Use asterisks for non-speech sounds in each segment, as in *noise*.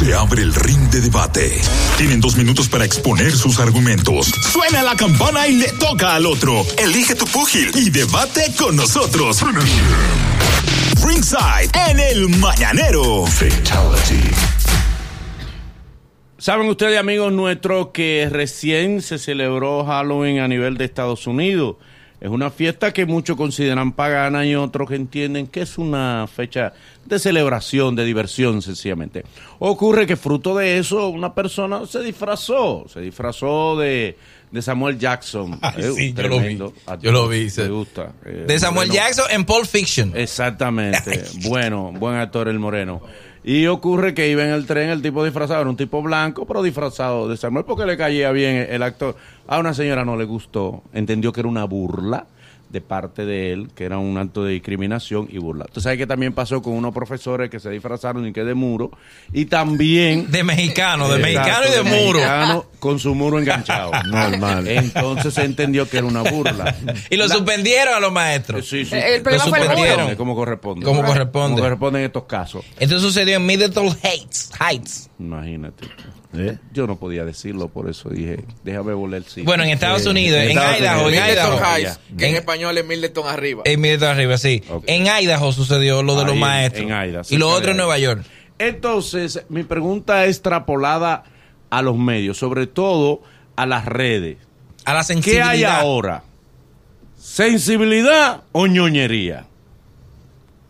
Se abre el ring de debate. Tienen dos minutos para exponer sus argumentos. Suena la campana y le toca al otro. Elige tu púgil y debate con nosotros. Ringside en el Mañanero. Fatality. Saben ustedes, amigos nuestros, que recién se celebró Halloween a nivel de Estados Unidos. Es una fiesta que muchos consideran pagana y otros que entienden que es una fecha de celebración, de diversión, sencillamente. Ocurre que fruto de eso, una persona se disfrazó, se disfrazó de, de Samuel Jackson. *laughs* Eh, sí, yo lo vi. Yo lo vi, sí. gusta. Eh, De Samuel. Jackson en Pulp Fiction. Exactamente. *laughs* bueno, buen actor el moreno. Y ocurre que iba en el tren el tipo disfrazado, era un tipo blanco, pero disfrazado de Samuel porque le caía bien el actor. A una señora no le gustó, entendió que era una burla de parte de él, que era un acto de discriminación y burla. Tú sabes que también pasó con unos profesores que se disfrazaron y que de muro, y también... *laughs* De mexicano, de mexicano y de muro. mexicano con su muro enganchado. *laughs* Normal. Entonces se entendió que era una burla. *laughs* Y lo suspendieron a los maestros. Sí, sí. El problema Lo fue el suspendieron. muro. Como corresponde. Como corresponde. Como corresponde en estos casos. Esto sucedió en Middleton Heights. Heights. Imagínate. ¿Eh? Yo no podía decirlo, por eso dije, déjame volver sí. Bueno, en Estados Unidos, en Estados Idaho, en Unidos. Idaho. Heights, que en En- español es Middleton arriba. En Middleton arriba, sí. Ok. En Idaho sucedió lo de Ahí los maestros. en Idaho, y lo otro en Nueva York. Entonces, mi pregunta es extrapolada a los medios, sobre todo a las redes. A la ¿Qué hay ahora? ¿Sensibilidad o ñoñería?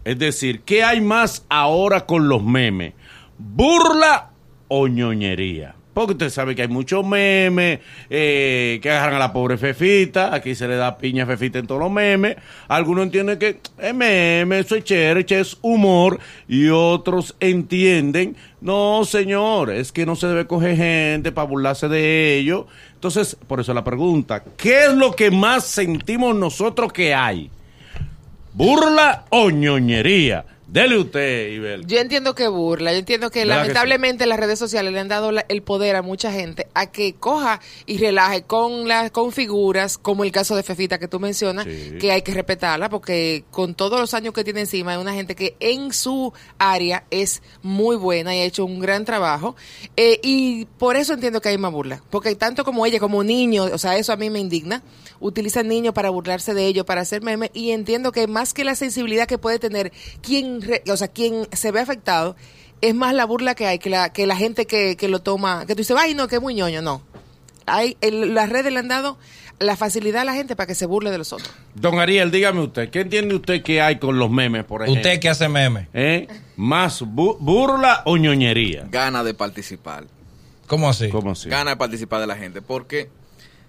Es decir, ¿qué hay más ahora con los memes? ¿Burla o ñoñería? Porque usted sabe que hay muchos memes eh, que agarran a la pobre Fefita. Aquí se le da piña a Fefita en todos los memes. Algunos entienden que es meme, eso es chévere, es humor. Y otros entienden, no, señor, es que no se debe coger gente para burlarse de ellos. Entonces, por eso la pregunta, ¿qué es lo que más sentimos nosotros que hay? ¿Burla o ñoñería? Dele usted, Ibel. Yo entiendo que burla, yo entiendo que ¿Verdad que lamentablemente las redes sociales le han dado la- el poder a mucha gente a que coja y relaje con las con figuras, como el caso de Fefita que tú mencionas, Sí. que hay que respetarla porque con todos los años que tiene encima es una gente que en su área es muy buena y ha hecho un gran trabajo Eh, y por eso entiendo que hay más burla, porque tanto como ella como niños, o sea, eso a mí me indigna, utilizan niños para burlarse de ellos, para hacer memes y entiendo que más que la sensibilidad que puede tener quien, re- o sea, quien se ve afectado, es más la burla que hay, que la, que la gente que, que lo toma, que tú dices, ay, no, que es muy ñoño, no. Hay, el- las redes le han dado la facilidad a la gente para que se burle de los otros. Don Ariel, dígame usted, ¿qué entiende usted que hay con los memes, por ejemplo? Usted que hace meme. ¿Eh? ¿Más bu- burla o ñoñería? Gana de participar. ¿Cómo así? ¿Cómo así? Gana de participar de la gente. Porque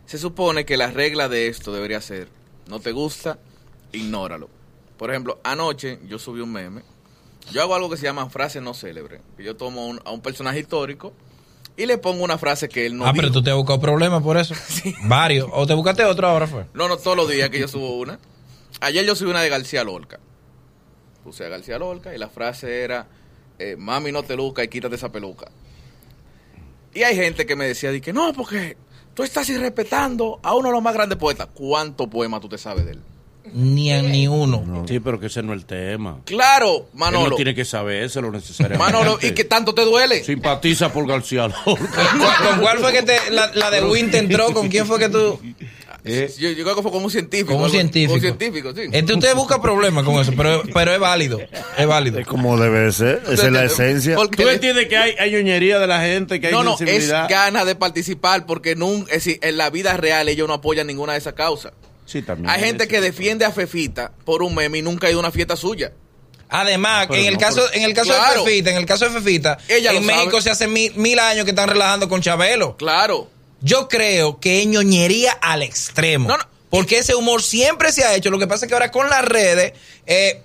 se supone que la regla de esto debería ser, no te gusta, ignóralo. Por ejemplo, anoche yo subí un meme. Yo hago algo que se llama frase no célebre. Yo tomo un- a un personaje histórico y le pongo una frase que él no ah, pero tú te has buscado problemas por eso. *laughs* Varios. O te buscaste otro ahora fue. No, no, todos los días que yo subo una. Ayer yo subí una de García Lorca. Puse a García Lorca y la frase era, eh, mami no te luca y quítate esa peluca. Y hay gente que me decía, que no, porque tú estás irrespetando a uno de los más grandes poetas. ¿Cuánto poema tú te sabes de él? Ni a ni uno. Sí, pero que ese no es el tema. Claro, Él Manolo. no tiene que saber eso lo necesariamente. Manolo, ¿y qué tanto te duele? Simpatiza por García Lorca. *laughs* ¿Cu- ¿Con cuál fue que te, la, la de Win te entró? ¿Con quién fue que tú...? Yo, yo creo que fue como un científico. Como un científico. Como un científico, sí. Este, usted busca problemas con eso, pero, pero es válido. Es válido. Es como debe ser. Esa es la esencia. Porque ¿Tú entiendes que hay, hay ñoñería de la gente, que hay No, no, es ganas de participar porque nun- es decir, en la vida real ellos no apoyan ninguna de esas causas. Sí, también. Hay gente que defiende a Fefita por un meme y nunca ha ido a una fiesta suya. Además, Pero en el no, caso, pero- en el caso Claro. de Fefita, en el caso de Fefita, Ella en México sabe. se hace mil, mil años que están relajando con Chabelo. Claro. Yo creo que es ñoñería al extremo. No, no. Porque ese humor siempre se ha hecho. Lo que pasa es que ahora con las redes eh,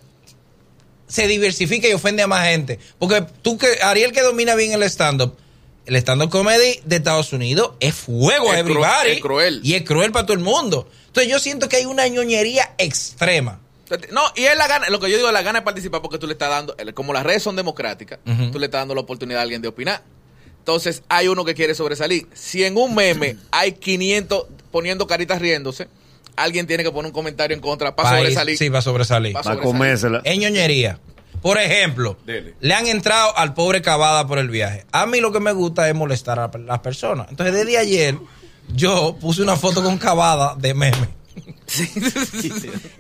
se diversifica y ofende a más gente. Porque tú que, Ariel que domina bien el stand-up, el stand-up comedy de Estados Unidos es fuego a Es cru- everybody. es cruel. Y es cruel para todo el mundo. Entonces yo siento que hay una ñoñería extrema. No, y es la gana, lo que yo digo es la gana de participar porque tú le estás dando, como las redes son democráticas, Ujú. tú le estás dando la oportunidad a alguien de opinar. Entonces hay uno que quiere sobresalir. Si en un meme *clears throat* hay 500 poniendo caritas riéndose, alguien tiene que poner un comentario en contra para Pa' ir- sobresalir. Sí, para sobresalir. Pa' Para sobresalir. comérsela. Es ñoñería. Por ejemplo, Dele. le han entrado al pobre Cavada por el viaje. A mí lo que me gusta es molestar a las personas. Entonces, desde ayer, yo puse una foto con Cavada de meme.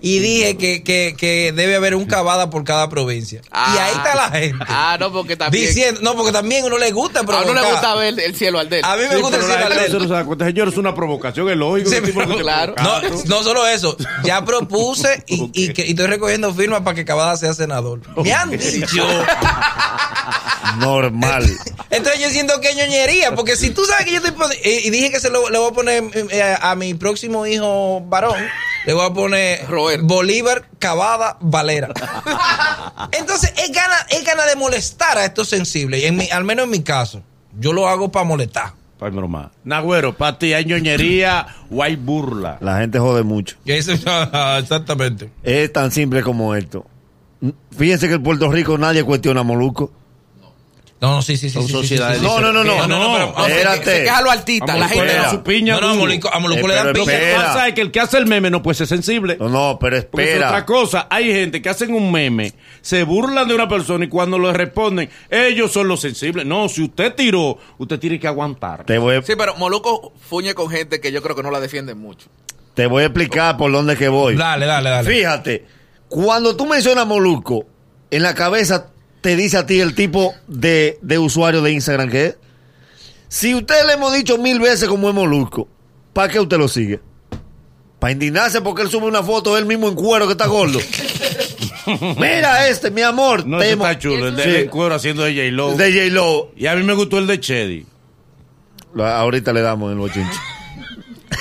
Y dije que, que, que debe haber un Cavada por cada provincia. y ahí está la gente. Ah, no, porque también. Diciendo, no, porque también uno le gusta a uno le provocar. gusta ver el cielo al del. A mí me Sí, gusta el cielo al no del. cuenta. Señor, es una provocación, es lógico. Sí, pero claro. No, no solo eso, ya *laughs* propuse y, Ok. y que, y estoy recogiendo firmas para que Cavada sea senador. Me han dicho. *laughs* Normal. Entonces yo siento que ñoñería, porque si tú sabes que yo estoy y, dije que se lo le voy a poner eh, a, a mi próximo hijo varón, le voy a poner. Bolívar Cavada Valera. Entonces es gana, es gana de molestar a estos sensibles, y en mi, al menos en mi caso, yo lo hago para molestar. Ay, broma. Nagüero, para ti hay ñoñería o hay burla. La gente jode mucho. Eso- *laughs* exactamente. Es tan simple como esto. Fíjense que en Puerto Rico nadie cuestiona a Molusco. No, no, sí, sí, sí. Son sí, sociedades sí, sí. No, no, no, no. No, no, no, Espérate. se queja lo altita. La gente no. su piña No, no, a. Moluco, a Moluco Eh, le dan pero Lo que piña. espera. pasa es que el que hace el meme no puede ser sensible. No, no, pero Porque es otra espera. cosa, hay gente que hacen un meme, se burlan de una persona y cuando le responden, ellos son los sensibles. No, si usted tiró, usted tiene que aguantar. Te voy, Sí, pero Moluco fuñe con gente que yo creo que no la defienden mucho. te voy a explicar por dónde que voy. Dale, dale, dale. Fíjate, cuando tú mencionas Molusco, en la cabeza te dice a ti el tipo de, de usuario de Instagram que es. Si usted le hemos dicho mil veces como es Molusco, ¿para qué usted lo sigue? Para indignarse porque él sube una foto él mismo en cuero que está gordo. *laughs* Mira este, mi amor. No, está chulo, el de Sí. el cuero haciendo de J-Lo. de J-Lo. Y a mí me gustó el de Chedi. Lo- Ahorita le damos chinches.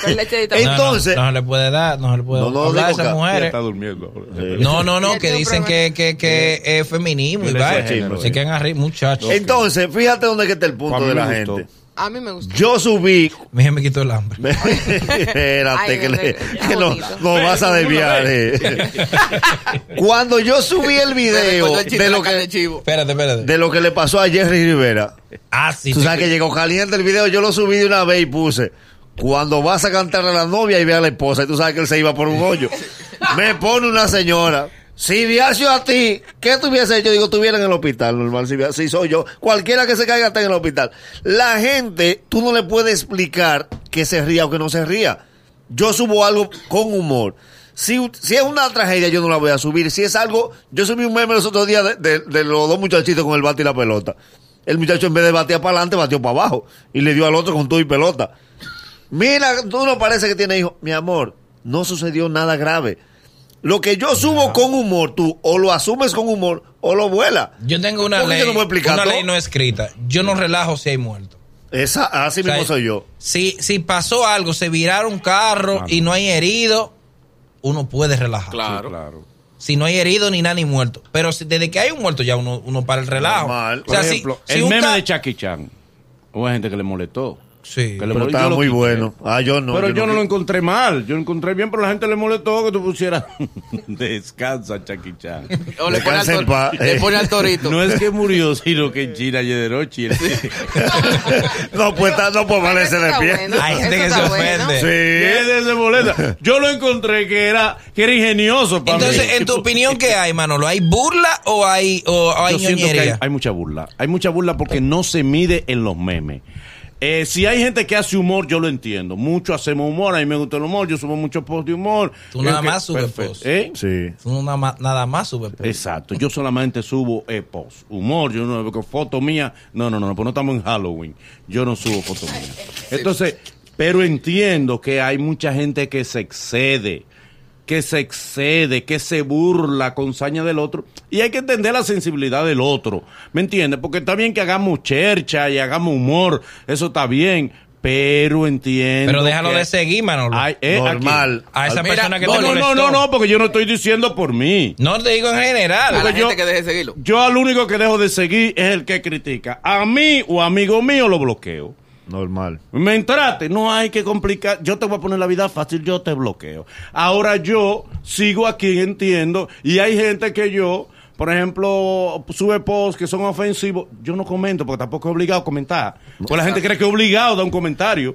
Con *laughs* leche de Ey, No, no, entonces- no, se le puede dar, no se le puede No, no, hablar digo esas mujeres. está durmiendo. ahora. Sí. No, no, no, que dicen que, que, que es feminismo y vaina. machista, Se quedan arriba, muchachos. Entonces, fíjate dónde está el punto A de la gente. A mí me gusta. Yo subí. Mi hija me quitó el hambre. *laughs* Espérate, que, le- que no, vas a desviar. eh. *laughs* Cuando yo subí el video el de lo, que, chivo. Espérate, espérate. de lo que le pasó a Jerry Rivera, ah, sí. tú sí, sabes sí. que llegó caliente el video, yo lo subí de una vez y puse. Cuando vas a cantarle a la novia y ve a la esposa, y tú sabes que él se iba por un hoyo. *laughs* Me pone una señora. Si viaje a ti, ¿qué tuviese hecho? Digo, estuviera en el hospital, normal. Si, si soy yo, cualquiera que se caiga está en el hospital. La gente, tú no le puedes explicar que se ría o que no se ría. Yo subo algo con humor. Si, si es una tragedia, yo no la voy a subir. Si es algo, yo subí un meme los otros días de, de- de los dos muchachitos con el bate y la pelota. El muchacho en vez de batear para adelante, batió para abajo. Y le dio al otro con todo y pelota. Mira, tú no parece que tiene hijos. Mi amor, no sucedió nada grave. Lo que yo subo con humor, tú o lo asumes con humor o lo vuelas. Yo tengo una ¿Por qué ley, no voy a explicar una todo? ley no escrita. Yo no relajo si hay muertos. Esa, así O sea, mismo soy yo. Si, si pasó algo, se viraron un carro y no hay herido, uno puede relajar. Claro. Claro. Si no hay herido ni nada ni muerto. Pero si- desde que hay un muerto ya uno, uno para el relajo. Normal. O Por sea, si- ejemplo, si el meme de Chucky Chan. Hubo gente que le molestó. Sí. Que le Pero estaba Yo lo muy quité. bueno. Ah, yo no. pero yo, no, lo encontré mal. Yo lo encontré bien, pero la gente le molestó que tú pusieras *laughs* descansa. *laughs* O le pone, al paz. le pone al torito. *laughs* No es que murió, sino que en China y de noche. No, pues está- no puedo valerse de pie. bueno. Hay gente que se ofende. ¿Qué Sí. se molesta? Yo lo encontré que era, que era ingenioso para Entonces, mí. en tu opinión, ¿qué hay, Manolo? ¿Hay burla o hay, o hay Yo siento que hay, ñoñería? hay mucha burla. Hay mucha burla porque no se mide en los memes. Eh, si hay gente que hace humor, yo lo entiendo. Mucho hacemos humor, a mí me gusta el humor, yo subo muchos posts de humor. Tú nada que- más subes perfecto. posts. ¿Eh? Sí. Tú nada más, nada más sube. pues. Exacto, yo solamente subo eh, post, humor, yo no foto mía, no, no, no, pues no estamos en Halloween, yo no subo foto mía. *laughs* Entonces, pero entiendo que hay mucha gente que se excede, que se excede, que se burla con saña del otro, y hay que entender la sensibilidad del otro, ¿me entiendes? Porque está bien que hagamos chercha y hagamos humor, eso está bien, pero entiendo Pero déjalo que de seguir, Manolo. hay- eh, Normal. a esa Mira, persona que no, te no, no, molestó. no, no, porque yo no estoy diciendo por mí. No te digo en general. A la porque yo- gente que deje de seguirlo. Yo al único que dejo de seguir es el que critica. A mí o amigo mío lo bloqueo. Normal. Me entraste, no hay que complicar. Yo te voy a poner la vida fácil, yo te bloqueo. Ahora yo sigo aquí, entiendo, y hay gente que yo, por ejemplo, sube posts que son ofensivos. Yo no comento porque tampoco es obligado a comentar. Pues la gente cree que es obligado a dar un comentario.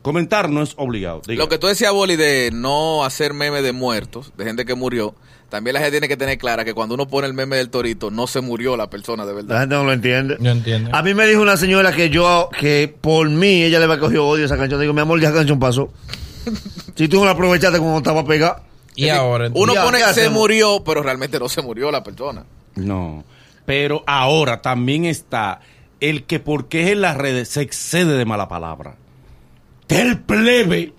Comentar no es obligado. Diga. Lo que tú decías, Boli, de no hacer memes de muertos, de gente que murió, también la gente tiene que tener clara que cuando uno pone el meme del torito, no se murió la persona de La verdad. gente no lo entiende. Yo entiendo. A mí me dijo una señora que yo, que por mí ella le había cogido odio a esa canción. Digo, mi amor, ya canción pasó. *laughs* si tú no la aprovechaste cuando estaba pegada. Y ahora. Uno Ya, pone ¿qué se hacemos? murió, pero realmente no se murió la persona. No. Pero ahora también está el que porque es en las redes se excede de mala palabra. Del plebe.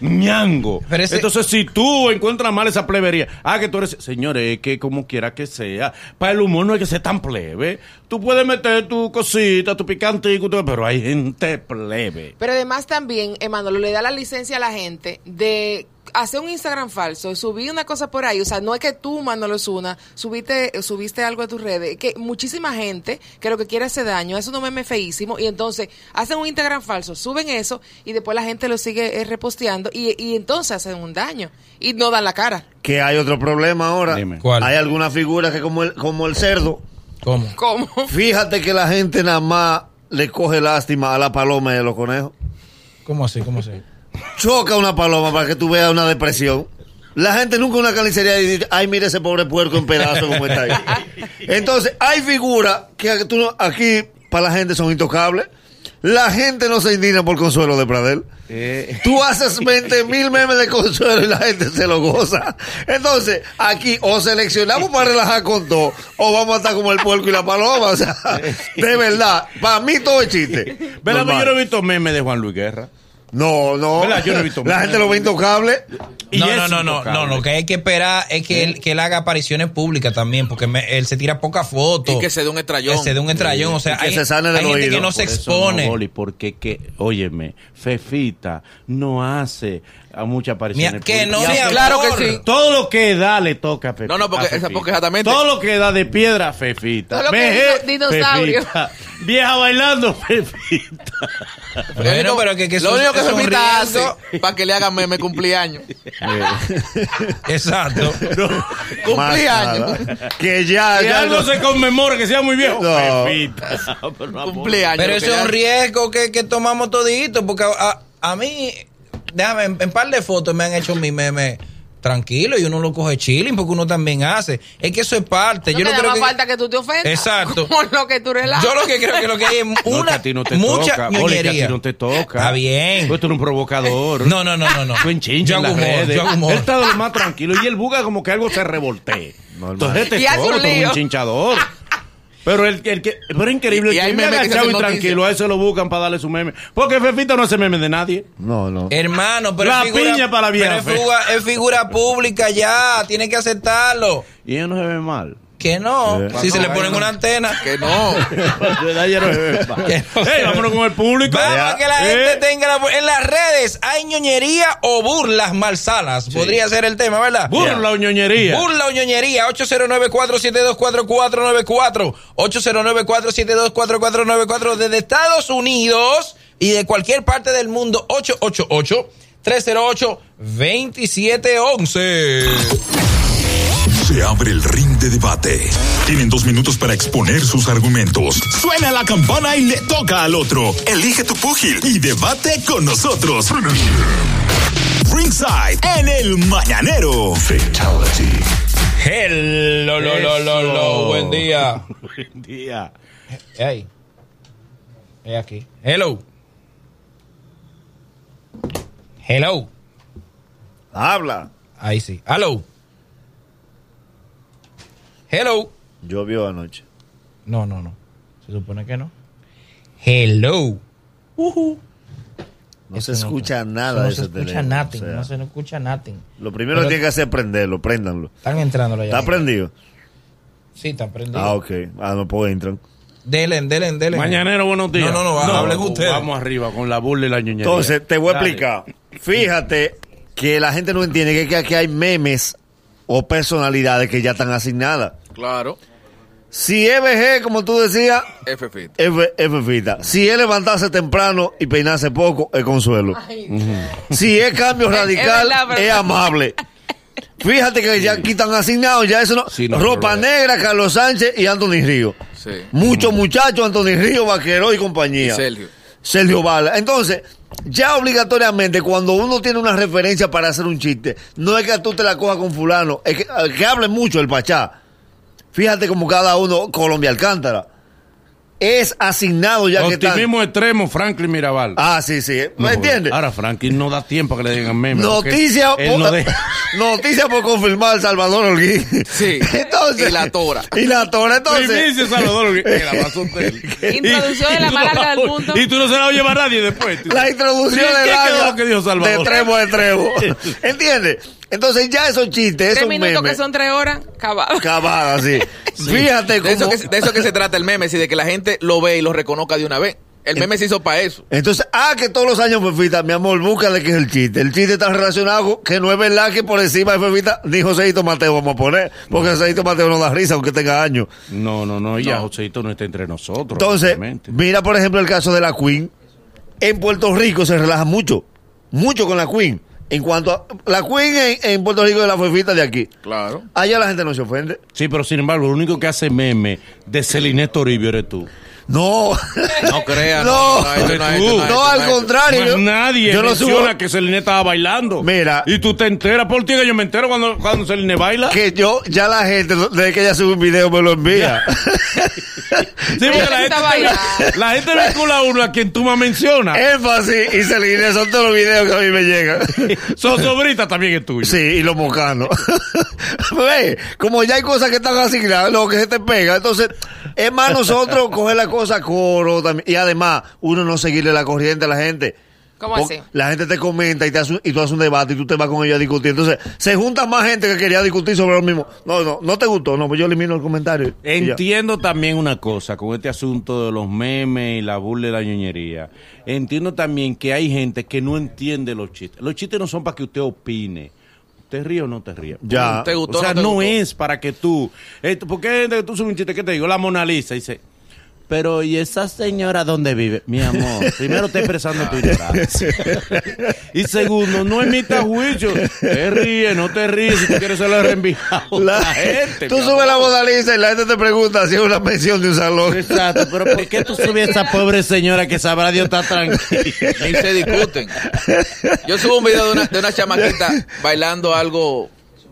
Ñango. Pero ese- Entonces, si tú encuentras mal esa plebería, ah, que tú eres, señores, es que como quiera que sea, para el humor no hay que ser tan plebe. Tú puedes meter tu cosita, tu picantico, pero hay gente plebe. Pero además también, Emanuel, le da la licencia a la gente de hacer un Instagram falso, subir una cosa por ahí, o sea, no es que tú, Manolo Zuna, subiste, subiste algo a tus redes, es que muchísima gente que lo que quiere hacer daño, es un meme feísimo, y entonces hacen un Instagram falso, suben eso, y después la gente lo sigue eh, reposteando, y, y entonces hacen un daño, y no dan la cara. Que hay otro problema ahora. Dime. ¿Cuál? Hay algunas figuras que como el, como el cerdo. ¿Cómo? ¿Cómo? Fíjate que la gente nada más le coge lástima a la paloma y a los conejos. ¿Cómo así? ¿Cómo así? Choca una paloma para que tú veas una depresión. La gente nunca una carnicería dice, ay, mire ese pobre puerco en pedazos como está ahí. Entonces, hay figuras que tú no- aquí para la gente son intocables. La gente no se indigna por Consuelo de Pradel. Eh, Tú haces 20 mil memes de Consuelo y la gente se lo goza. Entonces, aquí o seleccionamos para relajar con todo, o vamos a estar como el puerco y la paloma. O sea, de verdad, para mí todo es chiste. Normal. Yo no he visto memes de Juan Luis Guerra. No, no. ¿Verdad? Yo no he visto La gente lo ve intocable. No, no, no, no, no, lo que hay que esperar es que, él, que él haga apariciones públicas también, porque me- él se tira poca foto. Y que se dé un estrellón. Que se dé un estrellón, o sea, Y que hay, se sane del hay gente oído. que no se Por eso expone. no, porque que, óyeme, Fefita no hace a muchas apariciones. Mira, que no, Claro que sí. Todo lo que da le toca a Fefita. No, no, porque- a Fefita. porque exactamente- Todo lo que da de piedra, Fefita. Todo lo que dinosaurio. Fefita. Vieja bailando, Fefita. Bueno, pero que, que lo único que Fefita hace para que le hagan meme cumpleaños. *laughs* Exacto. cumpleaños. Más nada. Que ya, Que ya. algo no- se conmemore, que sea muy viejo. No. Fefita. Pero, cumpleaños. Pero lo eso es un riesgo que, que tomamos todito, porque a, a mí, déjame, en, en par de fotos me han hecho mi meme tranquilo y uno lo coge chilling porque uno también hace. Es que eso es parte. No Yo no te da creo que... falta que tú te ofendas. Exacto. *laughs* Con lo que tú relajas. Yo lo que creo que lo que hay es *laughs* No, que una a ti no te mucha toca. Boli, que a ñoñería. ti no te toca. Está bien. Pues tú eres un provocador. No, no, no, no, no. Tú Yo en las humor, redes. yo humor. Él está de lo más tranquilo y él busca como que algo se revoltee. Normal. Entonces te Y hace un lío. un chinchador. *laughs* Pero el, el que, pero es increíble, Y- y el hay memes que se y tranquilo, a ese lo buscan para darle su meme. Porque Fefita no hace meme de nadie. No, no. Hermano, pero La figura, piña para la vieja pero es fe. figura, es figura pública ya, tiene que aceptarlo. Y ellos no se ven mal. Que no, Eh. si se le ponen una antena. Que no. *laughs* Que vámonos con el público. Vamos a que la Eh, gente tenga la- en las redes. ¿Hay ñoñería o burlas malsalas? Podría ser el tema, ¿verdad? Burla o ñoñería. Burla o ñoñería, 809-472-4494, 809-472-4494 desde Estados Unidos y de cualquier parte del mundo, 888-308-2711. Se abre el ring de debate. Tienen dos minutos para exponer sus argumentos. Suena la campana y le toca al otro. Elige tu púgil y debate con nosotros. Ringside en el mañanero. Fatality. Hello, lo, lo, lo, lo, Eso. buen día. *laughs* Buen día. Hey. Es aquí. Hello. Hello. Habla. Ahí sí. Hello. Hello. Llovió anoche. No, no, no. Se supone que no. Hello. No Eso se escucha nada no de se ese escucha teléfono. nothing, O sea, no se no escucha nothing. Lo primero Pero- que tiene que hacer es prenderlo, préndanlo. Están entrando ya. ¿Está prendido? Sí, están prendidos. Ah, ok. Ah, no puedo entrar. Dele, dele, dele. Mañanero, buenos días. No, no, no, hablen ustedes. Vamos arriba con la burla y la ñoñería. Entonces, te voy a explicar. Fíjate que la gente no entiende que, que aquí hay memes o personalidades que ya están asignadas. Claro. Si es VG, como tú decías, F fit. es Fe- es Fefita. Si es levantarse temprano y peinarse poco, es Consuelo. Si es cambio *laughs* es radical, es amable. Fíjate que ya aquí están asignados, ya eso no. Sí, no, Ropa Negra, Carlos Sánchez y Anthony Río. Sí. Muchos muchachos, Anthony Río, Vaquero y Y compañía. Sergio. Sergio Bala. Entonces, ya obligatoriamente, cuando uno tiene una referencia para hacer un chiste, no es que tú te la cojas con fulano, es que, que hable mucho el Pachá. Fíjate como cada uno, Colombia Alcántara, es asignado ya que está. Optimismo extremo, Franklin Mirabal. Ah, sí, sí. No, ¿Me entiendes? Ahora Franklin no da tiempo a que le digan memes. porque Noticia por, no *laughs* noticia por confirmar Salvador Holguín. Sí. *laughs* Entonces, Y la tora. Y la tora, entonces. Primicia, Salvador, que *laughs* usted. Introducción de la no larga del mundo. Y tú no se la oyes a nadie después. La introducción Sí, de ¿qué la lo que dijo Salvador? de tremo de tremo. ¿Entiendes? Entonces ya esos chistes, Tres esos minutos memes. que son tres horas, acabado. Cavadas, *laughs* sí. Fíjate De eso, cómo... que, de eso que se trata el meme, sí, de que la gente lo ve y lo reconozca de una vez. El meme se hizo para eso. Entonces, ah, que todos los años Fefita, mi amor, búscale que es el chiste. El chiste está relacionado que no es verdad que por encima de Fefita ni Joséito Mateo vamos a poner. Porque Joséito Mateo no da risa aunque tenga años. No, no, no, ya Joséito no está entre nosotros. Entonces, obviamente. mira por ejemplo el caso de la Queen. En Puerto Rico se relaja mucho, mucho con la Queen. En cuanto a la Queen en, en Puerto Rico es la fefita de aquí. Claro. Allá la gente no se ofende. Sí, pero sin embargo, lo único que hace meme de Celine Toribio eres tú. No. No creas. *laughs* No. no, no es- Tú. esto no al contrario. Yo- nadie yo no menciona subo- que Celine estaba bailando. Mira. Y tú te enteras por ti que yo me entero cuando, cuando Celine baila. Que yo, ya la gente, desde que ella sube un video, me lo envía. *laughs* Sí, porque la gente, está bailando. la gente vincula a uno a quien tú más mencionas. Énfasis y Celine son todos los videos que a mí me llegan. *laughs* Sosobrita también es tuyo. Sí, y los mocanos. Ve, como ya hay cosas que están asignadas, lo que se te pega. Entonces, es más nosotros *laughs* coger la cosa a coro también. Y además, uno no seguirle la corriente a la gente. ¿Cómo Porque así? La gente te comenta y, te hace, y tú haces un debate y tú te vas con ellos a discutir. Entonces, se junta más gente que quería discutir sobre lo mismo. No, no, no te gustó. No, pues yo elimino el comentario. Entiendo también una cosa con este asunto de los memes y la burla y la ñoñería. Entiendo también que hay gente que no entiende los chistes. Los chistes no son para que usted opine. ¿Te ríe o no te ríe? Ya. ¿Te gustó o sea, no te no gustó? es para que tú. eh, porque hay gente que tú subes un chiste que te digo, la Mona Lisa, dice. Pero, ¿y esa señora dónde vive? Mi amor, *laughs* primero está expresando tu ignorancia. y segundo, no emita juicio. Te ríe, no te ríes, si tú quieres se lo reenviado. La- La gente. tú subes la modaliza y la gente te pregunta si es una mención de un salón. Exacto, pero ¿por qué tú subes a esa pobre señora que sabrá Dios está tranquila? Ni se discuten. Yo subo un video de una, de una chamaquita bailando algo,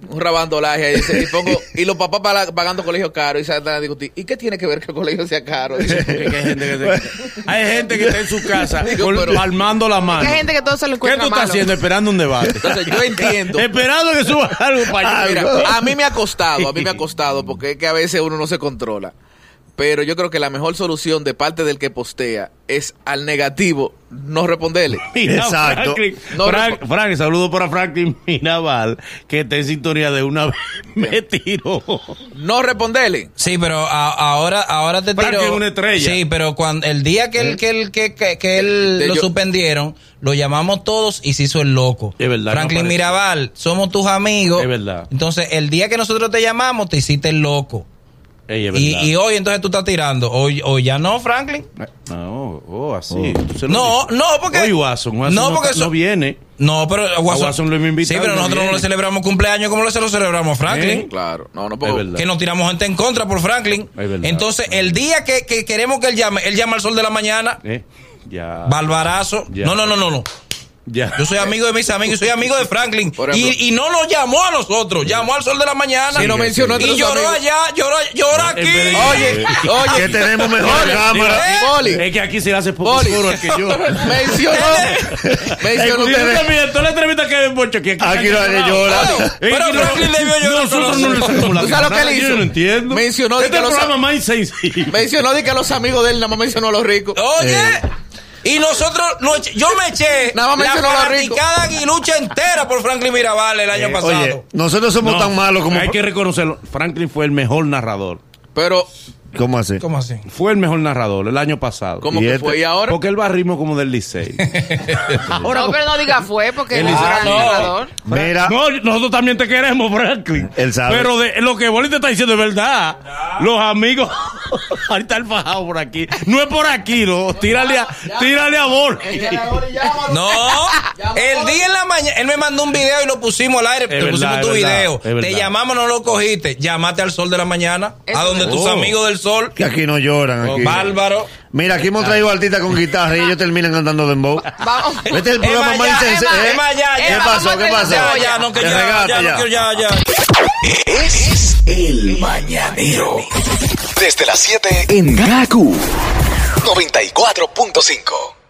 un rabandolaje, y, dice, y pongo, y los papás pagando colegio caro, y se van a discutir. ¿Y qué tiene que ver que el colegio sea caro? Dice, hay gente que, se- hay gente que está en su casa *laughs* Digo, con- pero- palmando la mano. Hay gente que todo se lo ¿Qué encuentra tú estás malo. haciendo? Esperando un debate. Entonces yo entiendo. *laughs* Esperando que suba algo para allá. Mira, a mí me ha costado, a mí me ha *laughs* costado, porque es que a veces uno no se controla. Pero yo creo que la mejor solución de parte del que postea es al negativo no responderle. *laughs* Mira, Exacto. Franklin, No, Frank. Frank, saludo para Franklin Mirabal, que está en sintonía de una vez. *laughs* Me tiró. No responderle. Sí, pero a- ahora, ahora te Frank tiro. es una estrella. Sí, pero cuando el día que él, que él, que, que, que él De lo yo- suspendieron, lo llamamos todos y se hizo el loco. Es verdad, Franklin no. Mirabal, somos tus amigos. Es verdad. Entonces, el día que nosotros te llamamos, te hiciste el loco. Ey, es Y, hoy entonces tú estás tirando. Hoy, hoy ya no, Franklin. No, oh, así. lo No, no, porque- Hoy Watson, Watson No, no, porque no eso- viene. No, pero a Watson, Watson lo invitado Sí, pero no nosotros no le celebramos cumpleaños como se lo celebramos a Franklin. ¿Eh? Claro, no, no puedo. que nos tiramos gente en contra por Franklin. Es verdad. Entonces, el día que, que queremos que él llame, él llama al sol de la mañana, Eh, Ya. Barbarazo. Ya. No, no, no, no, no. Ya. Yo soy amigo de mis amigos y soy amigo de Franklin. Ejemplo. y, y no nos llamó a nosotros, llamó al sol de la mañana. Sí, no mencionó a y lloró amigos. allá, lloró, lloró aquí. En vez de- Oye, oye. Que tenemos mejor cámara. Boli, Es que aquí se le hace poco al que yo. *laughs* mencionó. mencionó toda la entrevista que Poncho, aquí, Aquí no hay llora. Pero Franklin debió llorar Nosotros no le sacamos la ¿Tú sabes lo que él Yo hizo? no entiendo. Mencionó de este que es el los- programa más insensible. Mencionó de que los amigos de él nada más mencionó a los ricos. Oye. Y nosotros, yo me eché Nada más la fanaticada aguilucha entera por Franklin Mirabal el año pasado. Oye, nosotros somos No, tan malos como. Hay que reconocerlo. Franklin fue el mejor narrador. Pero, ¿Cómo así? ¿Cómo así? Fue el mejor narrador el año pasado. ¿cómo ¿Y que este? fue? ¿Y ahora? Porque él va a ritmo como del Licey. *laughs* Ahora, No, pero no diga fue porque Él Ah, no. narrador. Mira, No, nosotros también te queremos, Franklin. Él sabe. Pero de, lo que te está diciendo es verdad. Los amigos. *laughs* Ahorita el fajado por aquí. No es por aquí, no. Tírale a, tírale a. No, el día en la mañana, él me mandó un video y lo pusimos al aire, Es te verdad, pusimos tu verdad, video. Te llamamos, no lo cogiste. Llámate al sol de la mañana, a donde tus verdad. amigos del sol. Que aquí no lloran. Aquí. Bárbaro. Mira, aquí hemos traído artistas con guitarra y ellos terminan cantando dembow. Vamos. Vete el Es programa más, más más, ¿eh? ya, ¿Qué pasó? ¿Qué pasó? Ya, ya, no, que Te ya, regaste ya, no ya. quiero, ya, ya. Es el mañanero. Desde las 7 en Gaku 94.5.